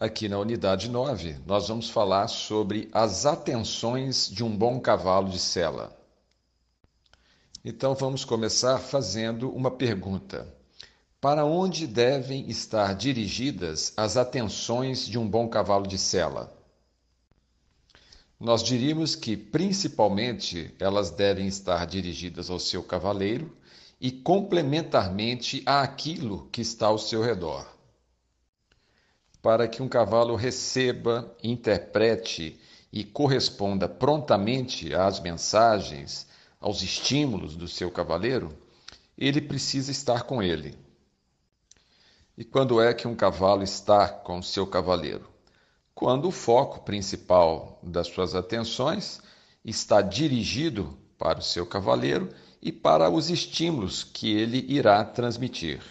Aqui na unidade 9, nós vamos falar sobre as atenções de um bom cavalo de sela. Então vamos começar fazendo uma pergunta. Para onde devem estar dirigidas as atenções de um bom cavalo de sela? Nós diríamos que, principalmente, elas devem estar dirigidas ao seu cavaleiro e complementarmente àquilo que está ao seu redor. Para que um cavalo receba, interprete e corresponda prontamente às mensagens, aos estímulos do seu cavaleiro, ele precisa estar com ele. E quando é que um cavalo está com o seu cavaleiro? Quando o foco principal das suas atenções está dirigido para o seu cavaleiro e para os estímulos que ele irá transmitir.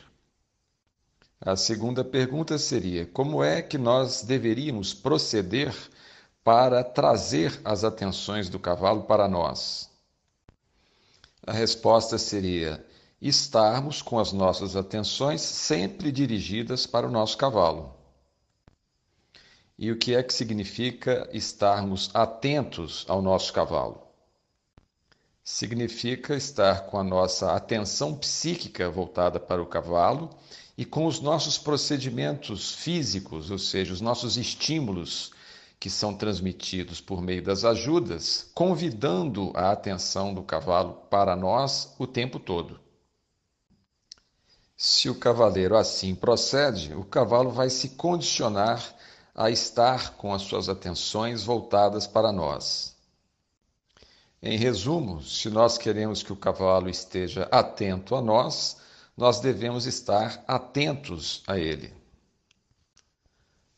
A segunda pergunta seria: como é que nós deveríamos proceder para trazer as atenções do cavalo para nós? A resposta seria: estarmos com as nossas atenções sempre dirigidas para o nosso cavalo. E o que é que significa estarmos atentos ao nosso cavalo? Significa estar com a nossa atenção psíquica voltada para o cavalo e com os nossos procedimentos físicos, ou seja, os nossos estímulos que são transmitidos por meio das ajudas, convidando a atenção do cavalo para nós o tempo todo. Se o cavaleiro assim procede, o cavalo vai se condicionar a estar com as suas atenções voltadas para nós. Em resumo, se nós queremos que o cavalo esteja atento a nós, nós devemos estar atentos a ele.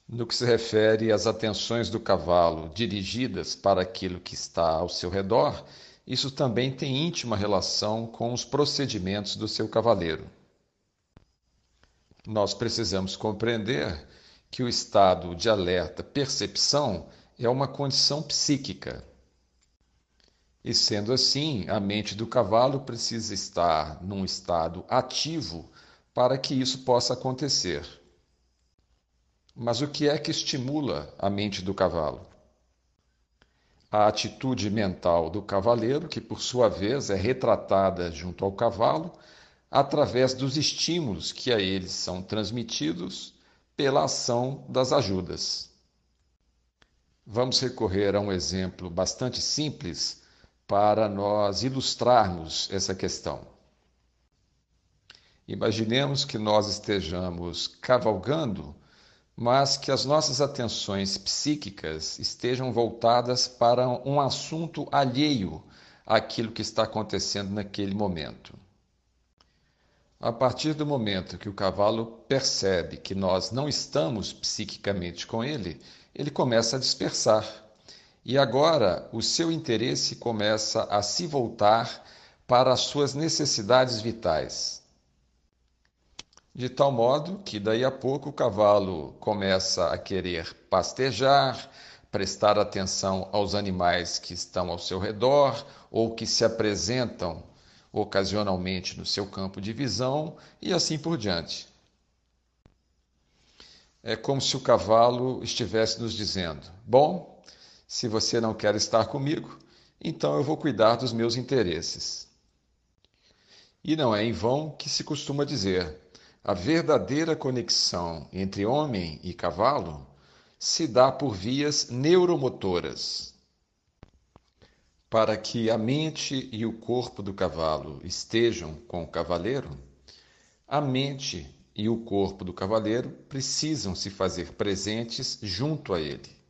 No que se refere às atenções do cavalo dirigidas para aquilo que está ao seu redor, isso também tem íntima relação com os procedimentos do seu cavaleiro. Nós precisamos compreender que o estado de alerta percepção é uma condição psíquica. E sendo assim, a mente do cavalo precisa estar num estado ativo para que isso possa acontecer. Mas o que é que estimula a mente do cavalo? A atitude mental do cavaleiro, que por sua vez é retratada junto ao cavalo através dos estímulos que a eles são transmitidos pela ação das ajudas. Vamos recorrer a um exemplo bastante simples para nós ilustrarmos essa questão. Imaginemos que nós estejamos cavalgando, mas que as nossas atenções psíquicas estejam voltadas para um assunto alheio àquilo que está acontecendo naquele momento. A partir do momento que o cavalo percebe que nós não estamos psiquicamente com ele, ele começa a dispersar. E agora o seu interesse começa a se voltar para as suas necessidades vitais. De tal modo que daí a pouco o cavalo começa a querer pastejar, prestar atenção aos animais que estão ao seu redor ou que se apresentam ocasionalmente no seu campo de visão e assim por diante. É como se o cavalo estivesse nos dizendo: Bom, se você não quer estar comigo, então eu vou cuidar dos meus interesses. E não é em vão que se costuma dizer: a verdadeira conexão entre homem e cavalo se dá por vias neuromotoras para que a mente e o corpo do cavalo estejam com o cavaleiro, a mente e o corpo do cavaleiro precisam se fazer presentes junto a ele.